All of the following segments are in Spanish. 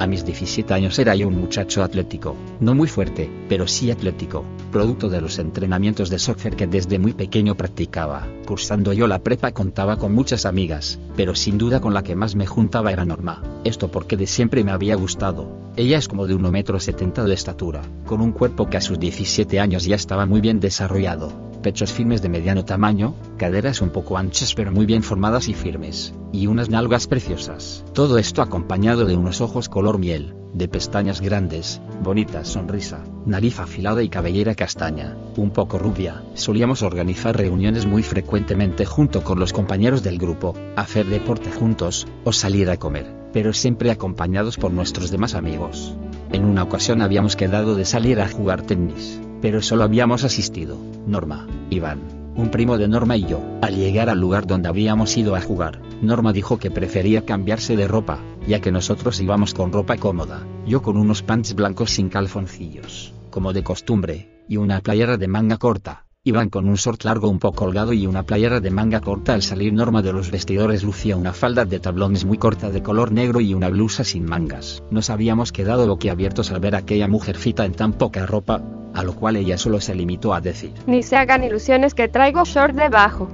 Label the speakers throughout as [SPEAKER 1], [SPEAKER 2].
[SPEAKER 1] A mis 17 años era yo un muchacho atlético, no muy fuerte, pero sí atlético, producto de los entrenamientos de soccer que desde muy pequeño practicaba. Cursando yo la prepa contaba con muchas amigas, pero sin duda con la que más me juntaba era Norma. Esto porque de siempre me había gustado. Ella es como de 1,70 metro de estatura, con un cuerpo que a sus 17 años ya estaba muy bien desarrollado, pechos firmes de mediano tamaño, caderas un poco anchas pero muy bien formadas y firmes, y unas nalgas preciosas. Todo esto acompañado de unos ojos color miel, de pestañas grandes, bonita sonrisa, nariz afilada y cabellera castaña, un poco rubia. Solíamos organizar reuniones muy frecuentemente junto con los compañeros del grupo, hacer deporte juntos, o salir a comer, pero siempre acompañados por nuestros demás amigos. En una ocasión habíamos quedado de salir a jugar tenis, pero solo habíamos asistido, Norma, Iván, un primo de Norma y yo. Al llegar al lugar donde habíamos ido a jugar, Norma dijo que prefería cambiarse de ropa, ya que nosotros íbamos con ropa cómoda, yo con unos pants blancos sin calzoncillos, como de costumbre, y una playera de manga corta. Iván con un short largo un poco colgado y una playera de manga corta al salir Norma de los vestidores lucía una falda de tablones muy corta de color negro y una blusa sin mangas. Nos habíamos quedado boquiabiertos al ver a aquella mujercita en tan poca ropa, a lo cual ella solo se limitó a decir.
[SPEAKER 2] Ni se hagan ilusiones que traigo short debajo.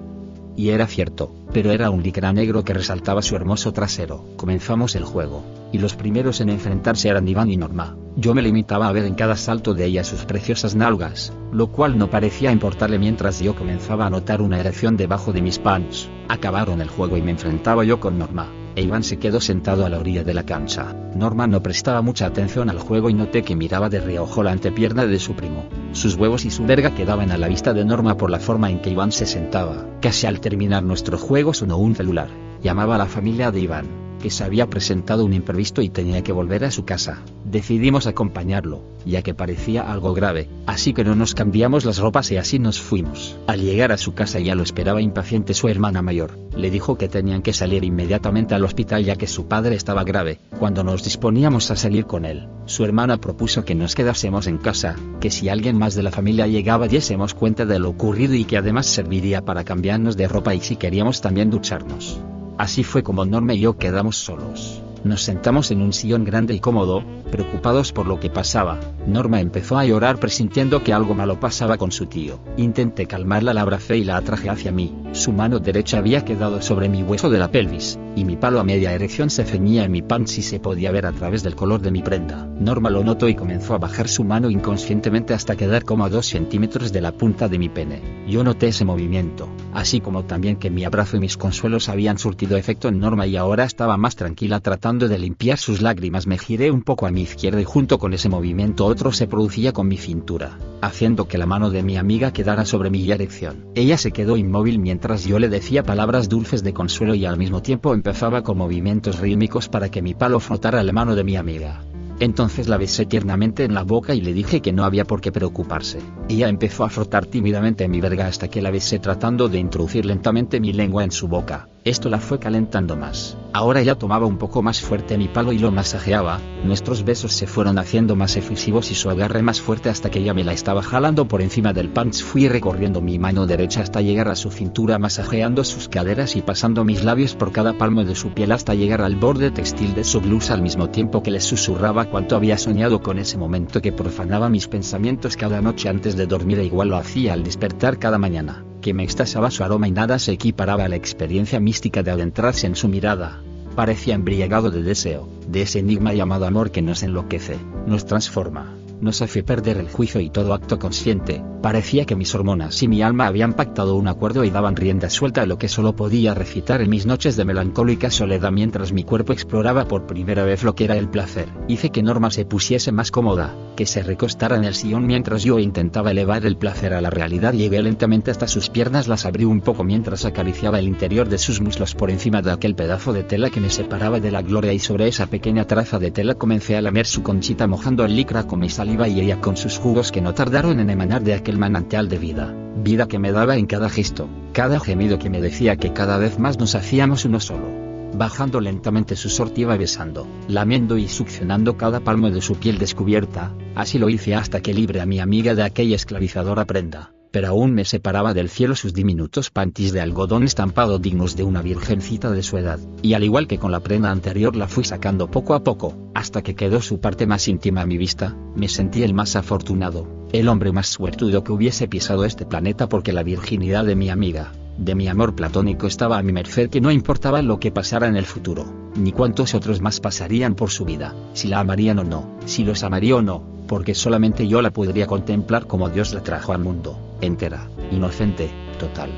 [SPEAKER 1] Y era cierto, pero era un licra negro que resaltaba su hermoso trasero. Comenzamos el juego, y los primeros en enfrentarse eran Iván y Norma. Yo me limitaba a ver en cada salto de ella sus preciosas nalgas, lo cual no parecía importarle mientras yo comenzaba a notar una erección debajo de mis pants. Acabaron el juego y me enfrentaba yo con Norma e Iván se quedó sentado a la orilla de la cancha. Norma no prestaba mucha atención al juego y noté que miraba de reojo la antepierna de su primo. Sus huevos y su verga quedaban a la vista de Norma por la forma en que Iván se sentaba. Casi al terminar nuestro juego sonó un celular. Llamaba a la familia de Iván que se había presentado un imprevisto y tenía que volver a su casa. Decidimos acompañarlo, ya que parecía algo grave, así que no nos cambiamos las ropas y así nos fuimos. Al llegar a su casa ya lo esperaba impaciente su hermana mayor. Le dijo que tenían que salir inmediatamente al hospital ya que su padre estaba grave. Cuando nos disponíamos a salir con él, su hermana propuso que nos quedásemos en casa, que si alguien más de la familia llegaba diésemos cuenta de lo ocurrido y que además serviría para cambiarnos de ropa y si queríamos también ducharnos. Así fue como Norma y yo quedamos solos. Nos sentamos en un sillón grande y cómodo, preocupados por lo que pasaba. Norma empezó a llorar presintiendo que algo malo pasaba con su tío. Intenté calmarla, la abracé y la atraje hacia mí. Su mano derecha había quedado sobre mi hueso de la pelvis, y mi palo a media erección se ceñía en mi pants y se podía ver a través del color de mi prenda. Norma lo notó y comenzó a bajar su mano inconscientemente hasta quedar como a dos centímetros de la punta de mi pene. Yo noté ese movimiento, así como también que mi abrazo y mis consuelos habían surtido efecto en Norma y ahora estaba más tranquila tratando de limpiar sus lágrimas. Me giré un poco a mi izquierda y junto con ese movimiento otro se producía con mi cintura, haciendo que la mano de mi amiga quedara sobre mi erección. Ella se quedó inmóvil mientras yo le decía palabras dulces de consuelo y al mismo tiempo empezaba con movimientos rítmicos para que mi palo frotara la mano de mi amiga. Entonces la besé tiernamente en la boca y le dije que no había por qué preocuparse. Ella empezó a frotar tímidamente mi verga hasta que la besé tratando de introducir lentamente mi lengua en su boca. Esto la fue calentando más. Ahora ella tomaba un poco más fuerte mi palo y lo masajeaba, nuestros besos se fueron haciendo más efusivos y su agarre más fuerte hasta que ella me la estaba jalando por encima del pants. Fui recorriendo mi mano derecha hasta llegar a su cintura masajeando sus caderas y pasando mis labios por cada palmo de su piel hasta llegar al borde textil de su blusa al mismo tiempo que le susurraba cuánto había soñado con ese momento que profanaba mis pensamientos cada noche antes de dormir e igual lo hacía al despertar cada mañana que me extasaba su aroma y nada se equiparaba a la experiencia mística de adentrarse en su mirada. Parecía embriagado de deseo, de ese enigma llamado amor que nos enloquece, nos transforma, nos hace perder el juicio y todo acto consciente. Parecía que mis hormonas y mi alma habían pactado un acuerdo y daban rienda suelta a lo que solo podía recitar en mis noches de melancólica soledad mientras mi cuerpo exploraba por primera vez lo que era el placer. Hice que Norma se pusiese más cómoda, que se recostara en el sillón mientras yo intentaba elevar el placer a la realidad. Llegué lentamente hasta sus piernas, las abrí un poco mientras acariciaba el interior de sus muslos por encima de aquel pedazo de tela que me separaba de la gloria y sobre esa pequeña traza de tela comencé a lamer su conchita mojando el licra con mi saliva y ella con sus jugos que no tardaron en emanar de aquel manantial de vida, vida que me daba en cada gesto, cada gemido que me decía que cada vez más nos hacíamos uno solo bajando lentamente su sortiva besando, lamiendo y succionando cada palmo de su piel descubierta, así lo hice hasta que libre a mi amiga de aquella esclavizadora prenda, pero aún me separaba del cielo sus diminutos pantis de algodón estampado dignos de una virgencita de su edad, y al igual que con la prenda anterior la fui sacando poco a poco, hasta que quedó su parte más íntima a mi vista, me sentí el más afortunado, el hombre más suertudo que hubiese pisado este planeta porque la virginidad de mi amiga, de mi amor platónico estaba a mi merced que no importaba lo que pasara en el futuro, ni cuántos otros más pasarían por su vida, si la amarían o no, si los amaría o no, porque solamente yo la podría contemplar como Dios la trajo al mundo, entera, inocente, total.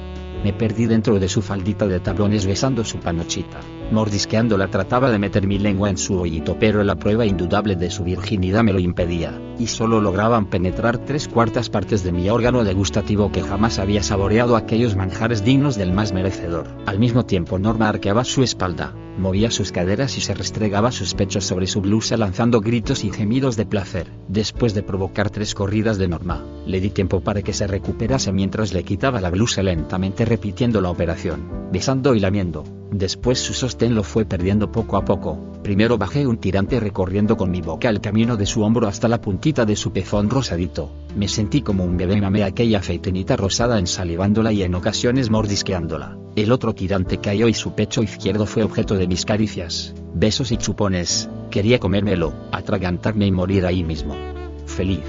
[SPEAKER 1] Me perdí dentro de su faldita de tablones besando su panochita, mordisqueándola trataba de meter mi lengua en su hoyito pero la prueba indudable de su virginidad me lo impedía, y solo lograban penetrar tres cuartas partes de mi órgano degustativo que jamás había saboreado aquellos manjares dignos del más merecedor. Al mismo tiempo Norma arqueaba su espalda, movía sus caderas y se restregaba sus pechos sobre su blusa lanzando gritos y gemidos de placer. Después de provocar tres corridas de Norma, le di tiempo para que se recuperase mientras le quitaba la blusa lentamente repitiendo la operación, besando y lamiendo. Después su sostén lo fue perdiendo poco a poco. Primero bajé un tirante recorriendo con mi boca el camino de su hombro hasta la puntita de su pezón rosadito. Me sentí como un bebé mamé aquella feitenita rosada ensalivándola y en ocasiones mordisqueándola. El otro tirante cayó y su pecho izquierdo fue objeto de mis caricias, besos y chupones. Quería comérmelo, atragantarme y morir ahí mismo. Feliz.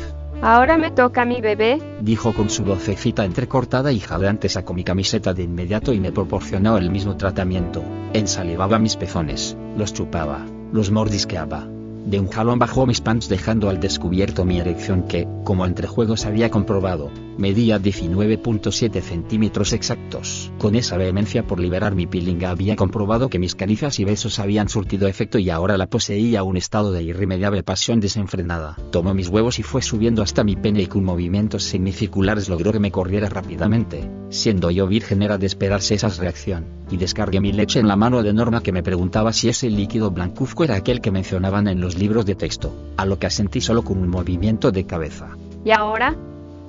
[SPEAKER 2] Ahora me toca a mi bebé,
[SPEAKER 1] dijo con su vocecita entrecortada y jadeante sacó mi camiseta de inmediato y me proporcionó el mismo tratamiento. Ensalivaba mis pezones, los chupaba, los mordisqueaba, de un jalón bajó mis pants dejando al descubierto mi erección que, como entre juegos había comprobado, medía 19.7 centímetros exactos. Con esa vehemencia por liberar mi pilinga había comprobado que mis caricias y besos habían surtido efecto y ahora la poseía un estado de irremediable pasión desenfrenada. Tomó mis huevos y fue subiendo hasta mi pene y con movimientos semicirculares logró que me corriera rápidamente. Siendo yo virgen era de esperarse esa reacción, y descargué mi leche en la mano de Norma que me preguntaba si ese líquido blancuzco era aquel que mencionaban en los libros de texto, a lo que asentí solo con un movimiento de cabeza.
[SPEAKER 2] ¿y ahora?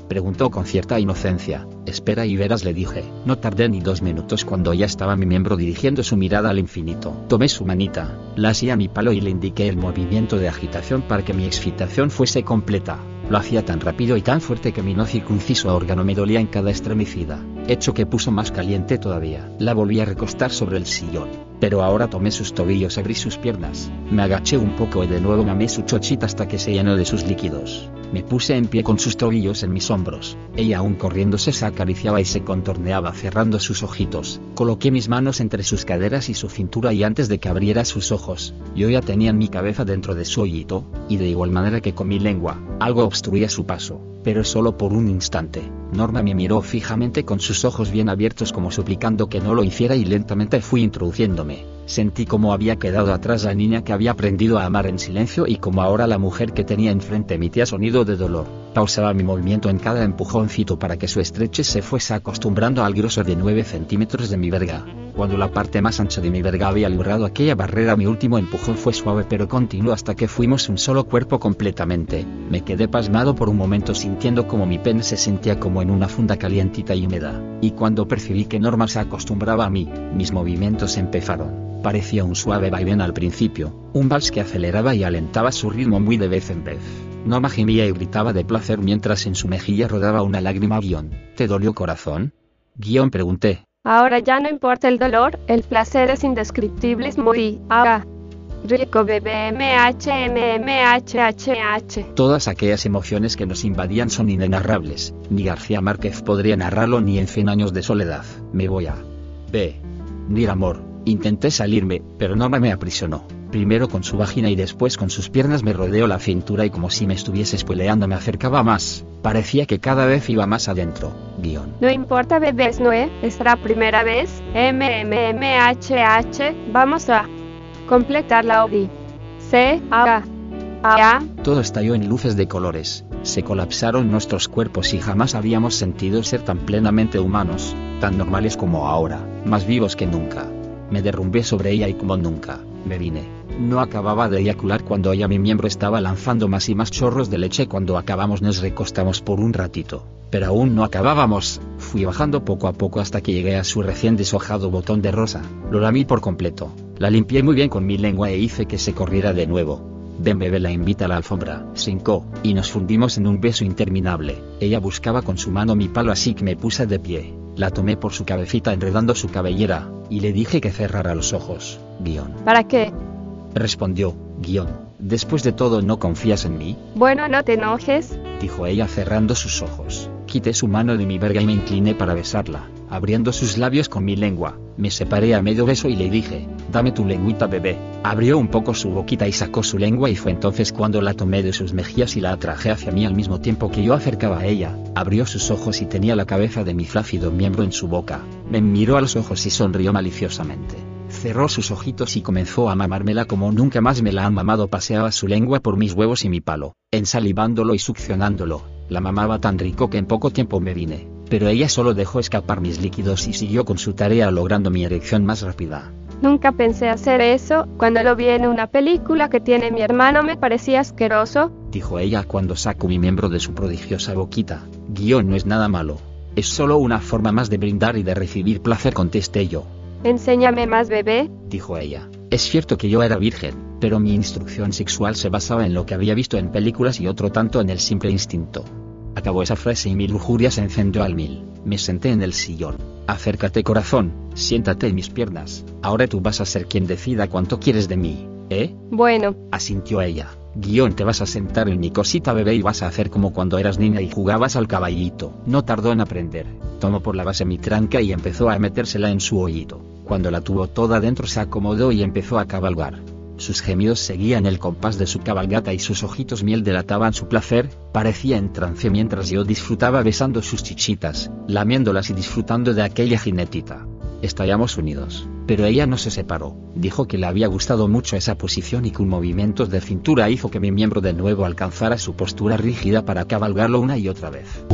[SPEAKER 1] Preguntó con cierta inocencia. Espera y verás, le dije. No tardé ni dos minutos cuando ya estaba mi miembro dirigiendo su mirada al infinito. Tomé su manita, la hacía a mi palo y le indiqué el movimiento de agitación para que mi excitación fuese completa. Lo hacía tan rápido y tan fuerte que mi no circunciso órgano me dolía en cada estremecida, hecho que puso más caliente todavía. La volví a recostar sobre el sillón, pero ahora tomé sus tobillos, abrí sus piernas, me agaché un poco y de nuevo mamé su chochita hasta que se llenó de sus líquidos. Me puse en pie con sus tobillos en mis hombros. Ella aún corriéndose se acariciaba y se contorneaba cerrando sus ojitos. Coloqué mis manos entre sus caderas y su cintura y antes de que abriera sus ojos, yo ya tenía mi cabeza dentro de su hoyito, y de igual manera que con mi lengua, algo obstruía su paso, pero solo por un instante. Norma me miró fijamente con sus ojos bien abiertos como suplicando que no lo hiciera y lentamente fui introduciéndome. Sentí como había quedado atrás la niña que había aprendido a amar en silencio y como ahora la mujer que tenía enfrente emitía sonido de dolor. Pausaba mi movimiento en cada empujoncito para que su estrechez se fuese acostumbrando al grosor de 9 centímetros de mi verga. Cuando la parte más ancha de mi verga había librado aquella barrera mi último empujón fue suave pero continuo hasta que fuimos un solo cuerpo completamente. Me quedé pasmado por un momento sintiendo como mi pene se sentía como en una funda calientita y húmeda, y cuando percibí que Norma se acostumbraba a mí, mis movimientos empezaron. Parecía un suave vaivén al principio, un vals que aceleraba y alentaba su ritmo muy de vez en vez. Norma gemía y gritaba de placer mientras en su mejilla rodaba una lágrima guion. ¿Te dolió corazón? Guión pregunté.
[SPEAKER 2] Ahora ya no importa el dolor, el placer es indescriptible, es muy... Ah, rico bebé MHMMHHH.
[SPEAKER 1] Todas aquellas emociones que nos invadían son inenarrables, ni García Márquez podría narrarlo ni en 100 años de soledad. Me voy a... B. Ni amor. Intenté salirme, pero Norma me aprisionó. Primero con su vagina y después con sus piernas me rodeó la cintura y como si me estuviese spoileando me acercaba más. Parecía que cada vez iba más adentro. Guión.
[SPEAKER 2] No importa bebés, ¿no es? ¿Es la primera vez? MMMHH. Vamos a completar la ODI. C. A. Ah,
[SPEAKER 1] Todo estalló en luces de colores, se colapsaron nuestros cuerpos y jamás habíamos sentido ser tan plenamente humanos, tan normales como ahora, más vivos que nunca. Me derrumbé sobre ella y como nunca, me vine. No acababa de eyacular cuando ella mi miembro estaba lanzando más y más chorros de leche cuando acabamos nos recostamos por un ratito. Pero aún no acabábamos, fui bajando poco a poco hasta que llegué a su recién deshojado botón de rosa, lo lamí por completo, la limpié muy bien con mi lengua e hice que se corriera de nuevo. Ven bebé la invita a la alfombra, hincó, y nos fundimos en un beso interminable. Ella buscaba con su mano mi palo así que me puse de pie. La tomé por su cabecita enredando su cabellera, y le dije que cerrara los ojos. Guión.
[SPEAKER 2] ¿para qué?
[SPEAKER 1] Respondió, guion. Después de todo no confías en mí,
[SPEAKER 2] Bueno, no te enojes.
[SPEAKER 1] dijo ella cerrando sus ojos. Quité su mano de mi verga y me incliné para besarla, abriendo sus labios con mi lengua. Me separé a medio beso y le dije, dame tu lengüita bebé. Abrió un poco su boquita y sacó su lengua y fue entonces cuando la tomé de sus mejillas y la atraje hacia mí al mismo tiempo que yo acercaba a ella. Abrió sus ojos y tenía la cabeza de mi flácido miembro en su boca. Me miró a los ojos y sonrió maliciosamente. Cerró sus ojitos y comenzó a mamármela como nunca más me la han mamado. Paseaba su lengua por mis huevos y mi palo, ensalivándolo y succionándolo. La mamaba tan rico que en poco tiempo me vine. Pero ella solo dejó escapar mis líquidos y siguió con su tarea logrando mi erección más rápida.
[SPEAKER 2] Nunca pensé hacer eso. Cuando lo vi en una película que tiene mi hermano me parecía asqueroso.
[SPEAKER 1] Dijo ella cuando sacó mi miembro de su prodigiosa boquita. Guión no es nada malo. Es solo una forma más de brindar y de recibir placer, contesté yo.
[SPEAKER 2] Enséñame más, bebé.
[SPEAKER 1] dijo ella. Es cierto que yo era virgen, pero mi instrucción sexual se basaba en lo que había visto en películas y otro tanto en el simple instinto. Acabó esa frase y mi lujuria se encendió al mil. Me senté en el sillón. Acércate corazón, siéntate en mis piernas. Ahora tú vas a ser quien decida cuánto quieres de mí, ¿eh?
[SPEAKER 2] Bueno,
[SPEAKER 1] Asintió ella. Guión te vas a sentar en mi cosita bebé y vas a hacer como cuando eras niña y jugabas al caballito. No tardó en aprender. Tomó por la base mi tranca y empezó a metérsela en su oído. Cuando la tuvo toda dentro se acomodó y empezó a cabalgar. Sus gemidos seguían el compás de su cabalgata y sus ojitos miel delataban su placer, parecía en trance mientras yo disfrutaba besando sus chichitas, lamiéndolas y disfrutando de aquella jinetita. Estallamos unidos, pero ella no se separó, dijo que le había gustado mucho esa posición y con movimientos de cintura hizo que mi miembro de nuevo alcanzara su postura rígida para cabalgarlo una y otra vez.